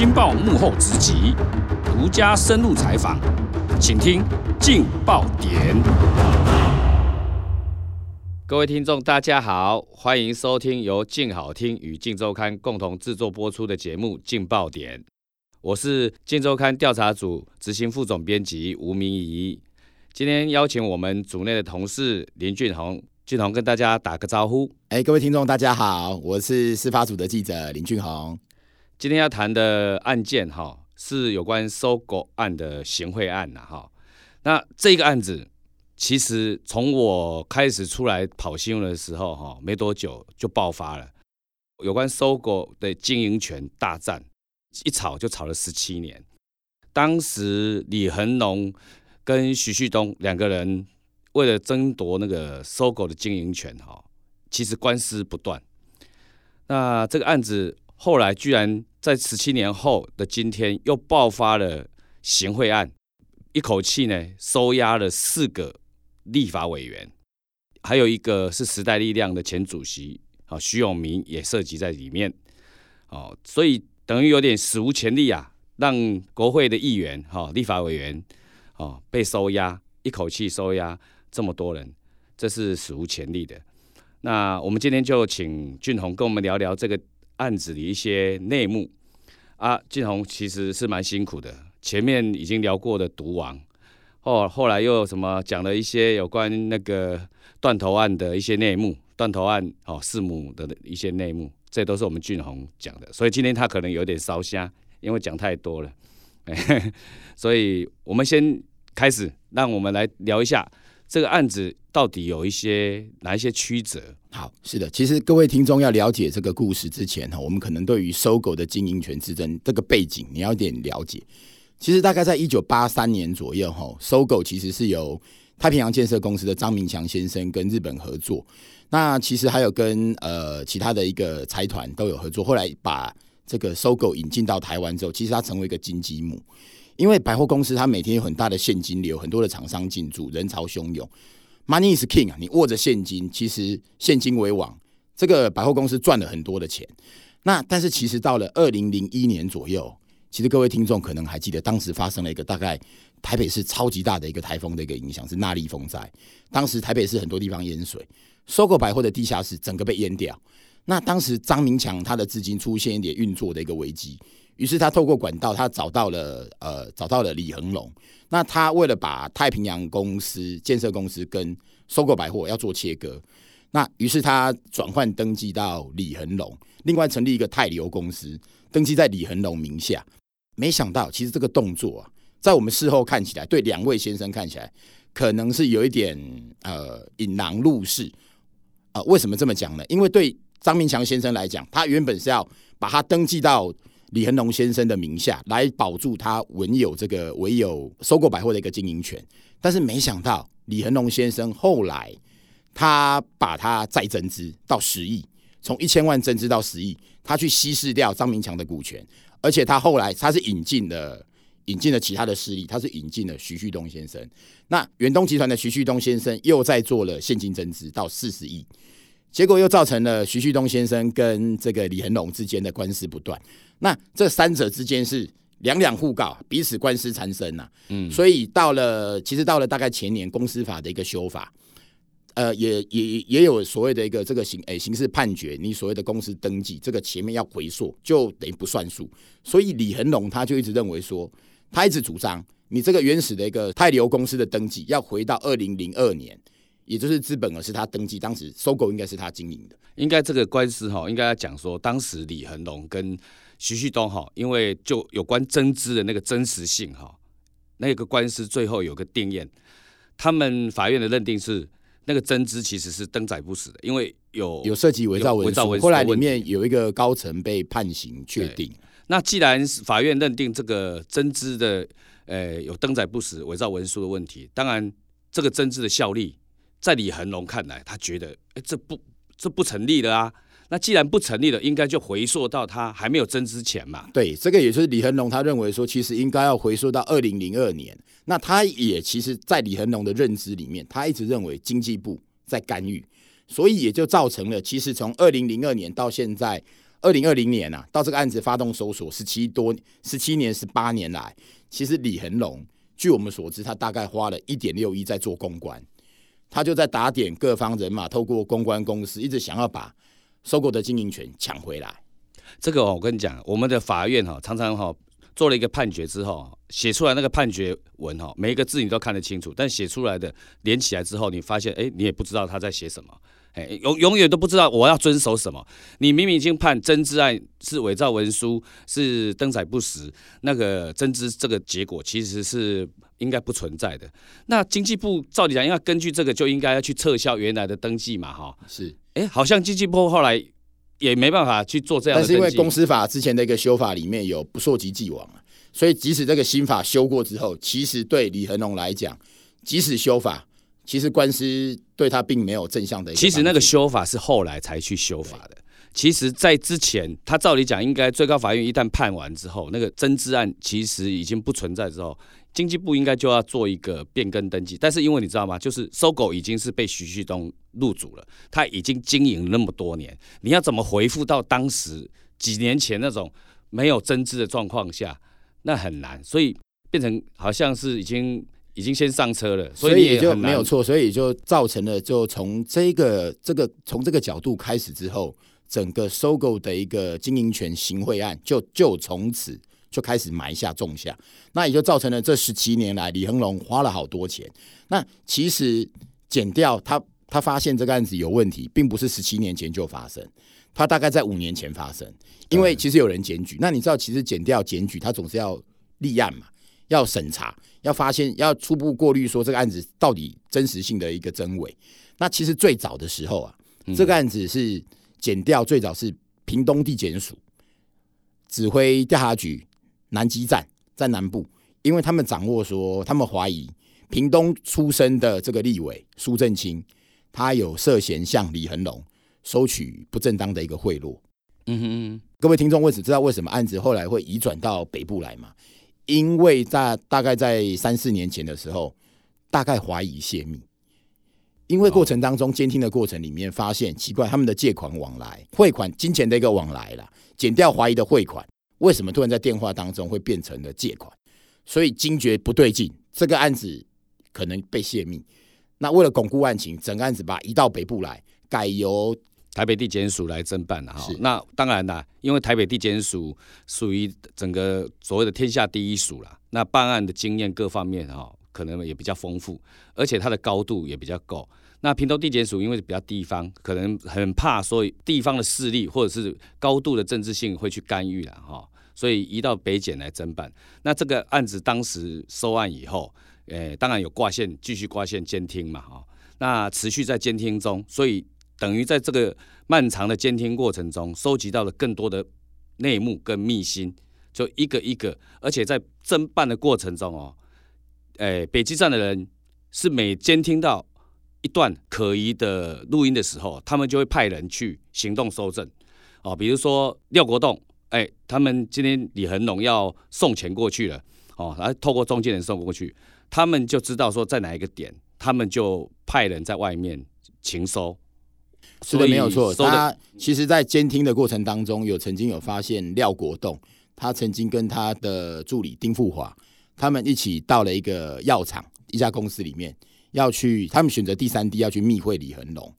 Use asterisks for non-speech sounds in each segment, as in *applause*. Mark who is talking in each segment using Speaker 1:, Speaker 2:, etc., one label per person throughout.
Speaker 1: 镜报幕后直击，独家深入采访，请听劲爆点。各位听众，大家好，欢迎收听由劲好听与劲周刊共同制作播出的节目《劲爆点》，我是劲周刊调查组执行副总编辑吴明仪。今天邀请我们组内的同事林俊宏，俊宏跟大家打个招呼。
Speaker 2: 哎，各位听众，大家好，我是司法组的记者林俊宏。
Speaker 1: 今天要谈的案件哈，是有关 SOGO 案的行贿案呐哈。那这个案子。其实从我开始出来跑新闻的时候，哈，没多久就爆发了有关 SOGO 的经营权大战，一吵就吵了十七年。当时李恒龙跟徐旭东两个人为了争夺那个 SOGO 的经营权，哈，其实官司不断。那这个案子后来居然在十七年后的今天又爆发了行贿案，一口气呢收押了四个。立法委员，还有一个是时代力量的前主席，啊，徐永明也涉及在里面，哦，所以等于有点史无前例啊，让国会的议员，哈，立法委员，哦，被收押，一口气收押这么多人，这是史无前例的。那我们今天就请俊宏跟我们聊聊这个案子的一些内幕啊。俊宏其实是蛮辛苦的，前面已经聊过的毒王。后后来又什么讲了一些有关那个断头案的一些内幕，断头案哦，弑母的一些内幕，这都是我们俊宏讲的，所以今天他可能有点烧瞎，因为讲太多了，*laughs* 所以我们先开始，让我们来聊一下这个案子到底有一些哪一些曲折。
Speaker 2: 好，是的，其实各位听众要了解这个故事之前哈，我们可能对于 SOGO 的经营权之争这个背景你要有点了解。其实大概在一九八三年左右，哈，SOGO 其实是由太平洋建设公司的张明强先生跟日本合作，那其实还有跟呃其他的一个财团都有合作。后来把这个 SOGO 引进到台湾之后，其实它成为一个金鸡母，因为百货公司它每天有很大的现金流，很多的厂商进驻，人潮汹涌，Money is king 啊，你握着现金，其实现金为王，这个百货公司赚了很多的钱。那但是其实到了二零零一年左右。其实各位听众可能还记得，当时发生了一个大概台北市超级大的一个台风的一个影响，是纳莉风灾。当时台北市很多地方淹水收购百货的地下室整个被淹掉。那当时张明强他的资金出现一点运作的一个危机，于是他透过管道，他找到了呃找到了李恒龙。那他为了把太平洋公司建设公司跟收购百货要做切割，那于是他转换登记到李恒龙，另外成立一个泰流公司，登记在李恒龙名下。没想到，其实这个动作啊，在我们事后看起来，对两位先生看起来，可能是有一点呃引狼入室啊、呃。为什么这么讲呢？因为对张明强先生来讲，他原本是要把他登记到李恒龙先生的名下，来保住他文有这个唯有收购百货的一个经营权。但是没想到，李恒龙先生后来他把他再增资到十亿，从一千万增资到十亿，他去稀释掉张明强的股权。而且他后来他是引进了引进了其他的势力，他是引进了徐旭东先生。那远东集团的徐旭东先生又在做了现金增资到四十亿，结果又造成了徐旭东先生跟这个李恒龙之间的官司不断。那这三者之间是两两互告，彼此官司缠身呐。嗯，所以到了其实到了大概前年公司法的一个修法。呃，也也也有所谓的一个这个刑诶刑事判决，你所谓的公司登记这个前面要回溯，就等于不算数。所以李恒龙他就一直认为说，他一直主张你这个原始的一个泰流公司的登记要回到二零零二年，也就是资本额是他登记，当时 SOGO 应该是他经营的。
Speaker 1: 应该这个官司哈，应该要讲说，当时李恒龙跟徐旭东哈，因为就有关增资的那个真实性哈，那个官司最后有个定验，他们法院的认定是。那个增资其实是登载不实的，因为有
Speaker 2: 有涉及伪造文书。后来里面有一个高层被判刑确定。
Speaker 1: 那既然法院认定这个增资的，呃，有登载不实、伪造文书的问题，当然这个增资的效力，在李恒龙看来，他觉得，哎，这不这不成立的啊。那既然不成立了，应该就回溯到他还没有增之前嘛。
Speaker 2: 对，这个也就是李恒龙他认为说，其实应该要回溯到二零零二年。那他也其实，在李恒龙的认知里面，他一直认为经济部在干预，所以也就造成了，其实从二零零二年到现在，二零二零年啊，到这个案子发动搜索十七多十七年十八年来，其实李恒龙据我们所知，他大概花了一点六亿在做公关，他就在打点各方人马，透过公关公司，一直想要把收购的经营权抢回来。
Speaker 1: 这个我跟你讲，我们的法院哈常常哈做了一个判决之后，写出来那个判决文哈，每一个字你都看得清楚，但写出来的连起来之后，你发现哎，你也不知道他在写什么。哎，永永远都不知道我要遵守什么。你明明已经判真知案是伪造文书，是登载不实，那个真知这个结果其实是应该不存在的。那经济部照理讲，应该根据这个就应该要去撤销原来的登记嘛，哈。
Speaker 2: 是，
Speaker 1: 哎，好像经济部后来也没办法去做这样的。
Speaker 2: 但是因为公司法之前的一个修法里面有不溯及既往，所以即使这个新法修过之后，其实对李恒龙来讲，即使修法。其实官司对他并没有正向的。
Speaker 1: 其实那个修法是后来才去修法的。其实，在之前，他照理讲，应该最高法院一旦判完之后，那个增资案其实已经不存在之后，经济部应该就要做一个变更登记。但是因为你知道吗？就是 SOGO 已经是被徐旭东入主了，他已经经营那么多年，你要怎么回复到当时几年前那种没有增资的状况下，那很难。所以变成好像是已经。已经先上车了，
Speaker 2: 所以也就没有错，所以也就造成了，就从这个这个从这个角度开始之后，整个 SOGO 的一个经营权行贿案就就从此就开始埋下种下，那也就造成了这十七年来李恒龙花了好多钱。那其实检调他他发现这个案子有问题，并不是十七年前就发生，他大概在五年前发生，因为其实有人检举。那你知道，其实检调检举他总是要立案嘛？要审查，要发现，要初步过滤，说这个案子到底真实性的一个真伪。那其实最早的时候啊，这个案子是检调，最早是屏东地检署指挥调查局南基站在南部，因为他们掌握说，他们怀疑屏东出身的这个立委苏正清，他有涉嫌向李恒龙收取不正当的一个贿赂。嗯哼嗯，各位听众，为此知道为什么案子后来会移转到北部来吗？因为在大概在三四年前的时候，大概怀疑泄密，因为过程当中监听的过程里面发现奇怪，他们的借款往来、汇款、金钱的一个往来啦，减掉怀疑的汇款，为什么突然在电话当中会变成了借款？所以惊觉不对劲，这个案子可能被泄密。那为了巩固案情，整个案子把移到北部来，改由。
Speaker 1: 台北地检署来侦办的哈，那当然啦，因为台北地检署属于整个所谓的天下第一署啦，那办案的经验各方面哈，可能也比较丰富，而且它的高度也比较够。那屏东地检署因为比较地方，可能很怕所以地方的势力或者是高度的政治性会去干预了哈，所以移到北检来侦办。那这个案子当时收案以后，诶，当然有挂线，继续挂线监听嘛哈，那持续在监听中，所以。等于在这个漫长的监听过程中，收集到了更多的内幕跟秘辛，就一个一个，而且在侦办的过程中哦，哎，北基站的人是每监听到一段可疑的录音的时候，他们就会派人去行动搜证，哦，比如说廖国栋，哎，他们今天李恒龙要送钱过去了，哦，来透过中间人送过去，他们就知道说在哪一个点，他们就派人在外面情搜。
Speaker 2: 是的，没有错。他其实，在监听的过程当中，有曾经有发现廖国栋，他曾经跟他的助理丁富华，他们一起到了一个药厂一家公司里面，要去，他们选择第三地要去密会李恒龙。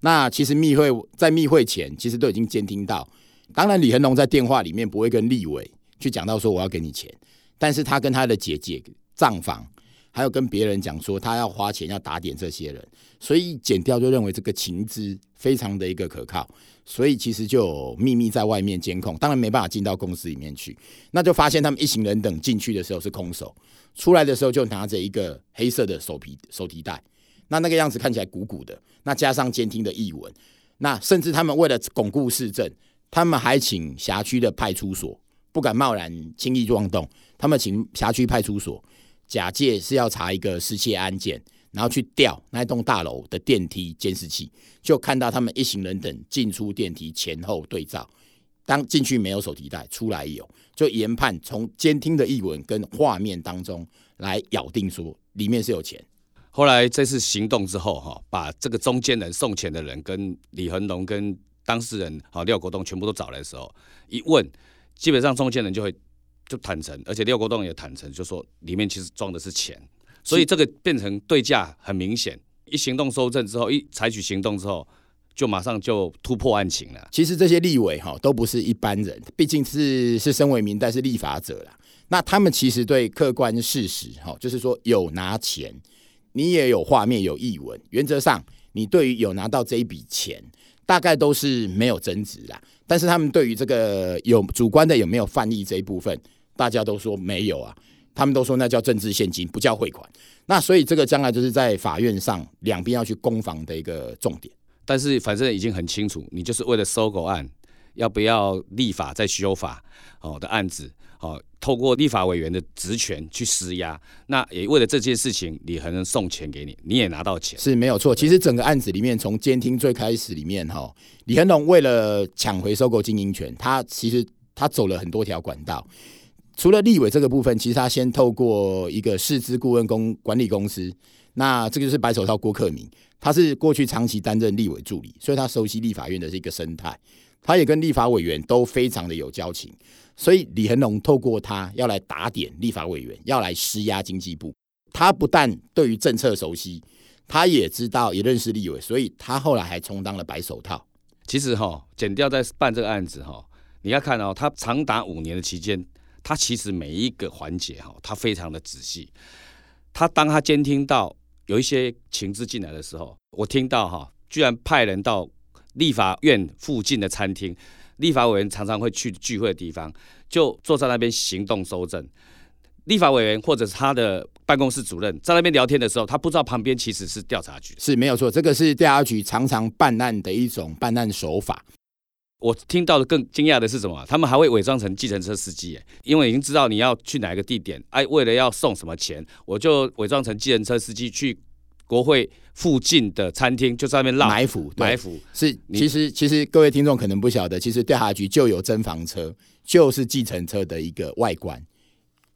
Speaker 2: 那其实密会在密会前，其实都已经监听到。当然，李恒龙在电话里面不会跟立委去讲到说我要给你钱，但是他跟他的姐姐账房。还有跟别人讲说他要花钱要打点这些人，所以剪掉就认为这个情资非常的一个可靠，所以其实就有秘密在外面监控，当然没办法进到公司里面去，那就发现他们一行人等进去的时候是空手，出来的时候就拿着一个黑色的手皮手提袋，那那个样子看起来鼓鼓的，那加上监听的译文，那甚至他们为了巩固事证，他们还请辖区的派出所不敢贸然轻易妄动，他们请辖区派出所。假借是要查一个失窃案件，然后去调那栋大楼的电梯监视器，就看到他们一行人等进出电梯前后对照，当进去没有手提袋，出来有，就研判从监听的译文跟画面当中来咬定说里面是有钱。
Speaker 1: 后来这次行动之后，哈，把这个中间人送钱的人跟李恒龙跟当事人好廖国栋全部都找来的时候，一问，基本上中间人就会就坦诚，而且廖国栋也坦诚，就说里面其实装的是钱，所以这个变成对价很明显。一行动收证之后，一采取行动之后，就马上就突破案情了。
Speaker 2: 其实这些立委哈都不是一般人，毕竟是是身为民代是立法者啦。那他们其实对客观事实哈，就是说有拿钱，你也有画面有译文，原则上你对于有拿到这一笔钱，大概都是没有争执啦。但是他们对于这个有主观的有没有犯意这一部分，大家都说没有啊。他们都说那叫政治现金，不叫汇款。那所以这个将来就是在法院上两边要去攻防的一个重点。
Speaker 1: 但是反正已经很清楚，你就是为了收购案，要不要立法再修法哦的案子哦，透过立法委员的职权去施压。那也为了这件事情，李恒能送钱给你，你也拿到钱
Speaker 2: 是没有错。其实整个案子里面，从监听最开始里面哈，李恒龙为了抢回收购经营权，他其实他走了很多条管道。除了立委这个部分，其实他先透过一个市资顾问公管理公司，那这个就是白手套郭克明，他是过去长期担任立委助理，所以他熟悉立法院的这个生态，他也跟立法委员都非常的有交情，所以李恒龙透过他要来打点立法委员，要来施压经济部。他不但对于政策熟悉，他也知道也认识立委，所以他后来还充当了白手套。
Speaker 1: 其实哈，检调在办这个案子哈，你要看哦，他长达五年的期间。他其实每一个环节哈，他非常的仔细。他当他监听到有一些情资进来的时候，我听到哈，居然派人到立法院附近的餐厅，立法委员常常会去聚会的地方，就坐在那边行动搜证。立法委员或者是他的办公室主任在那边聊天的时候，他不知道旁边其实是调查局，
Speaker 2: 是没有错。这个是调查局常常办案的一种办案手法。
Speaker 1: 我听到的更惊讶的是什么？他们还会伪装成计程车司机，因为已经知道你要去哪个地点，哎，为了要送什么钱，我就伪装成计程车司机去国会附近的餐厅，就在那边
Speaker 2: 埋伏。埋伏是，其实其实各位听众可能不晓得，其实调查局就有侦防车，就是计程车的一个外观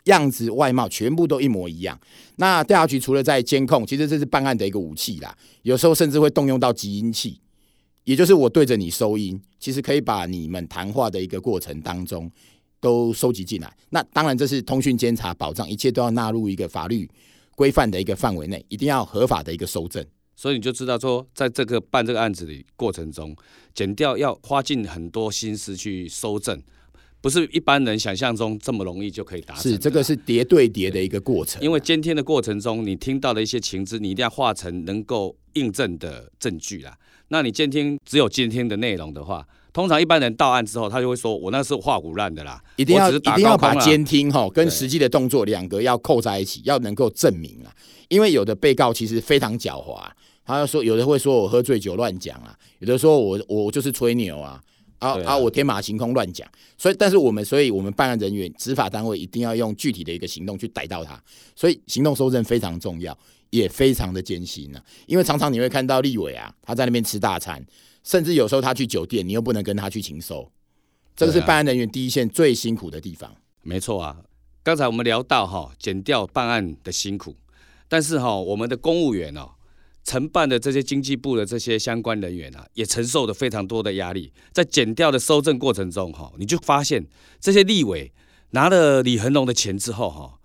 Speaker 2: 样子、外貌全部都一模一样。那调查局除了在监控，其实这是办案的一个武器啦，有时候甚至会动用到集音器。也就是我对着你收音，其实可以把你们谈话的一个过程当中都收集进来。那当然这是通讯监察保障，一切都要纳入一个法律规范的一个范围内，一定要合法的一个收证。
Speaker 1: 所以你就知道说，在这个办这个案子的过程中，减掉要花尽很多心思去收证，不是一般人想象中这么容易就可以达成。
Speaker 2: 是这个是叠对叠的一个过程。
Speaker 1: 因为监听的过程中，你听到的一些情资，你一定要化成能够印证的证据啦。那你监听只有监听的内容的话，通常一般人到案之后，他就会说：“我那是画虎烂的啦。”
Speaker 2: 一定要一定要把监听哈跟实际的动作两个要扣在一起，要能够证明啊。因为有的被告其实非常狡猾，他要说有的会说我喝醉酒乱讲啊，有的说我我就是吹牛啊，啊啊我天马行空乱讲。所以，但是我们所以我们办案人员、执法单位一定要用具体的一个行动去逮到他。所以行动搜证非常重要。也非常的艰辛呢、啊，因为常常你会看到立委啊，他在那边吃大餐，甚至有时候他去酒店，你又不能跟他去情搜，这个是办案人员第一线最辛苦的地方。
Speaker 1: 没错啊，刚才我们聊到哈，减掉办案的辛苦，但是哈，我们的公务员哦，承办的这些经济部的这些相关人员啊，也承受了非常多的压力，在减掉的收证过程中哈，你就发现这些立委拿了李恒龙的钱之后哈，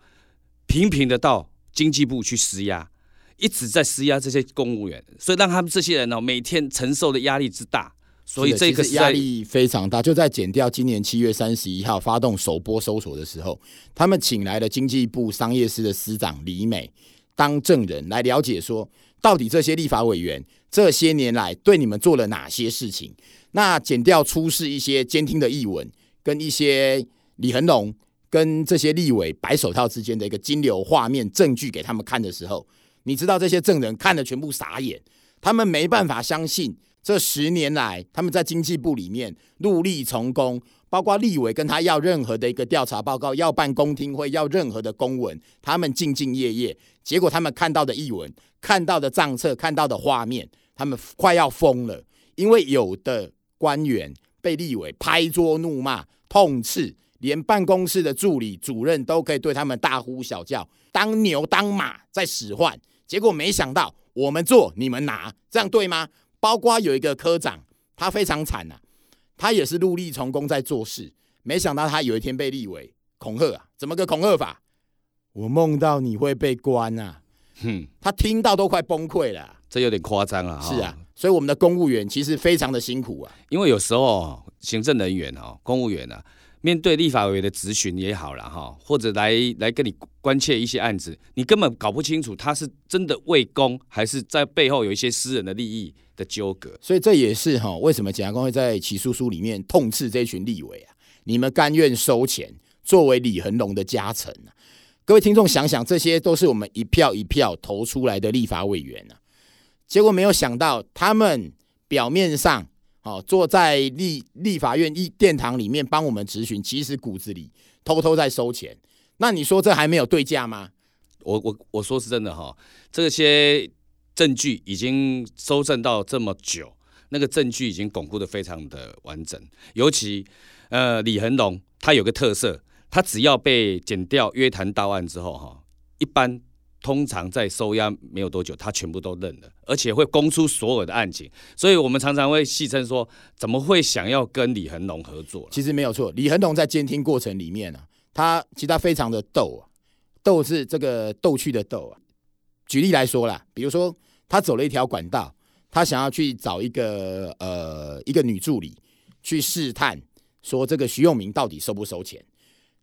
Speaker 1: 频频的到经济部去施压。一直在施压这些公务员，所以让他们这些人呢，每天承受的压力之大，所以这个
Speaker 2: 压力非常大。就在减掉今年七月三十一号发动首波搜索的时候，他们请来了经济部商业司的司长李美当证人来了解，说到底这些立法委员这些年来对你们做了哪些事情？那检调出示一些监听的译文，跟一些李恒龙跟这些立委白手套之间的一个金流画面证据给他们看的时候。你知道这些证人看的全部傻眼，他们没办法相信这十年来他们在经济部里面戮力从功，包括立委跟他要任何的一个调查报告，要办公听会，要任何的公文，他们兢兢业业，结果他们看到的译文、看到的账册、看到的画面，他们快要疯了，因为有的官员被立委拍桌怒骂、痛斥。连办公室的助理、主任都可以对他们大呼小叫，当牛当马在使唤。结果没想到，我们做你们拿，这样对吗？包括有一个科长他非常惨呐、啊，他也是陆力从公在做事，没想到他有一天被立为恐吓啊，怎么个恐吓法？我梦到你会被关啊！哼，他听到都快崩溃了、啊，
Speaker 1: 这有点夸张了。
Speaker 2: 是啊，所以我们的公务员其实非常的辛苦啊，
Speaker 1: 因为有时候行政人员哦，公务员啊。面对立法委员的质询也好了哈，或者来来跟你关切一些案子，你根本搞不清楚他是真的为公，还是在背后有一些私人的利益的纠葛。
Speaker 2: 所以这也是哈，为什么检察官会在起诉书里面痛斥这群立委啊？你们甘愿收钱作为李恒龙的家臣啊？各位听众想想，这些都是我们一票一票投出来的立法委员啊，结果没有想到他们表面上。好，坐在立立法院一殿堂里面帮我们质询，其实骨子里偷偷在收钱。那你说这还没有对价吗？
Speaker 1: 我我我说是真的哈，这些证据已经搜证到这么久，那个证据已经巩固得非常的完整。尤其呃李恒龙他有个特色，他只要被剪掉约谈到案之后哈，一般。通常在收押没有多久，他全部都认了，而且会供出所有的案情，所以我们常常会戏称说，怎么会想要跟李恒龙合作？
Speaker 2: 其实没有错，李恒龙在监听过程里面呢、他其实他非常的逗啊，逗是这个逗趣的逗啊。举例来说啦，比如说他走了一条管道，他想要去找一个呃一个女助理去试探，说这个徐永明到底收不收钱，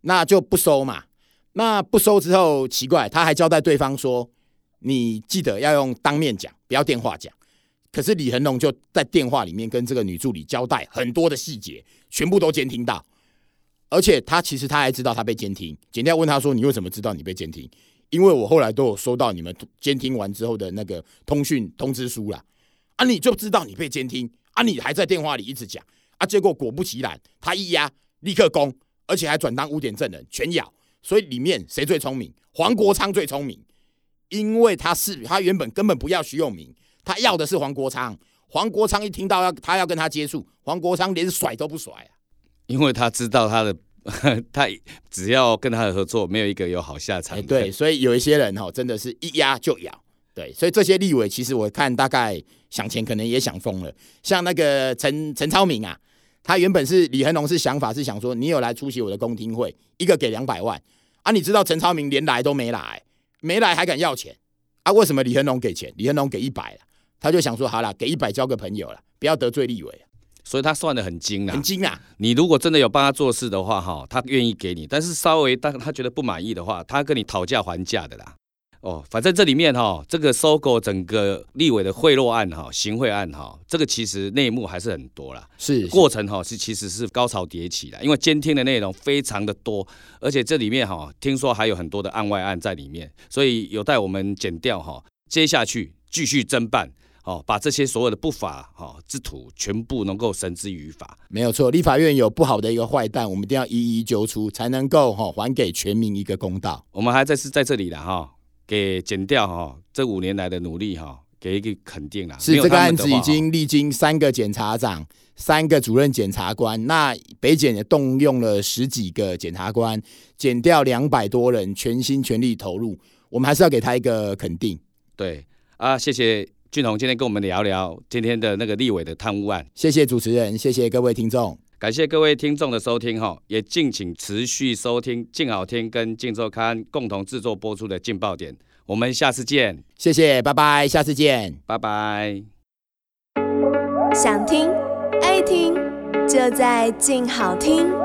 Speaker 2: 那就不收嘛。那不收之后，奇怪，他还交代对方说：“你记得要用当面讲，不要电话讲。”可是李恒龙就在电话里面跟这个女助理交代很多的细节，全部都监听到。而且他其实他还知道他被监听。简调问他说：“你为什么知道你被监听？”因为我后来都有收到你们监听完之后的那个通讯通知书啦。啊，你就知道你被监听啊，你还在电话里一直讲啊，结果果不其然，他一压立刻攻，而且还转当污点证人，全咬。所以里面谁最聪明？黄国昌最聪明，因为他是他原本根本不要徐永明，他要的是黄国昌。黄国昌一听到要他要跟他接触，黄国昌连甩都不甩啊！
Speaker 1: 因为他知道他的 *laughs* 他只要跟他的合作，没有一个有好下场。
Speaker 2: 对，所以有一些人哈，真的是一压就咬。对，所以这些立委其实我看大概想钱可能也想疯了，像那个陈陈超明啊。他原本是李恒龙，是想法是想说，你有来出席我的公听会，一个给两百万啊！你知道陈超明连来都没来，没来还敢要钱啊？为什么李恒龙给钱？李恒龙给一百了，他就想说，好了，给一百交个朋友了，不要得罪立委。
Speaker 1: 所以他算得很精啊，
Speaker 2: 很精啊！
Speaker 1: 你如果真的有帮他做事的话，哈，他愿意给你，但是稍微当他觉得不满意的话，他跟你讨价还价的啦。哦，反正这里面哈，这个收购整个立委的贿赂案哈，行贿案哈，这个其实内幕还是很多啦。
Speaker 2: 是，是
Speaker 1: 过程哈是其实是高潮迭起的，因为监听的内容非常的多，而且这里面哈听说还有很多的案外案在里面，所以有待我们剪掉哈，接下去继续侦办，哦，把这些所有的不法哈之徒全部能够绳之于法。
Speaker 2: 没有错，立法院有不好的一个坏蛋，我们一定要一一揪出，才能够哈还给全民一个公道。
Speaker 1: 我们还在是在这里的哈。给检调哈，这五年来的努力哈，给一个肯定啦。
Speaker 2: 是这个案子已经历经三个检察长、三个主任检察官，那北检也动用了十几个检察官，减掉两百多人，全心全力投入。我们还是要给他一个肯定。
Speaker 1: 对啊，谢谢俊宏今天跟我们聊聊今天的那个立委的贪污案。
Speaker 2: 谢谢主持人，谢谢各位听众。
Speaker 1: 感谢各位听众的收听哈，也敬请持续收听静好听跟静周刊共同制作播出的劲爆点，我们下次见，
Speaker 2: 谢谢，拜拜，下次见，
Speaker 1: 拜拜。
Speaker 3: 想听爱听，就在静好听。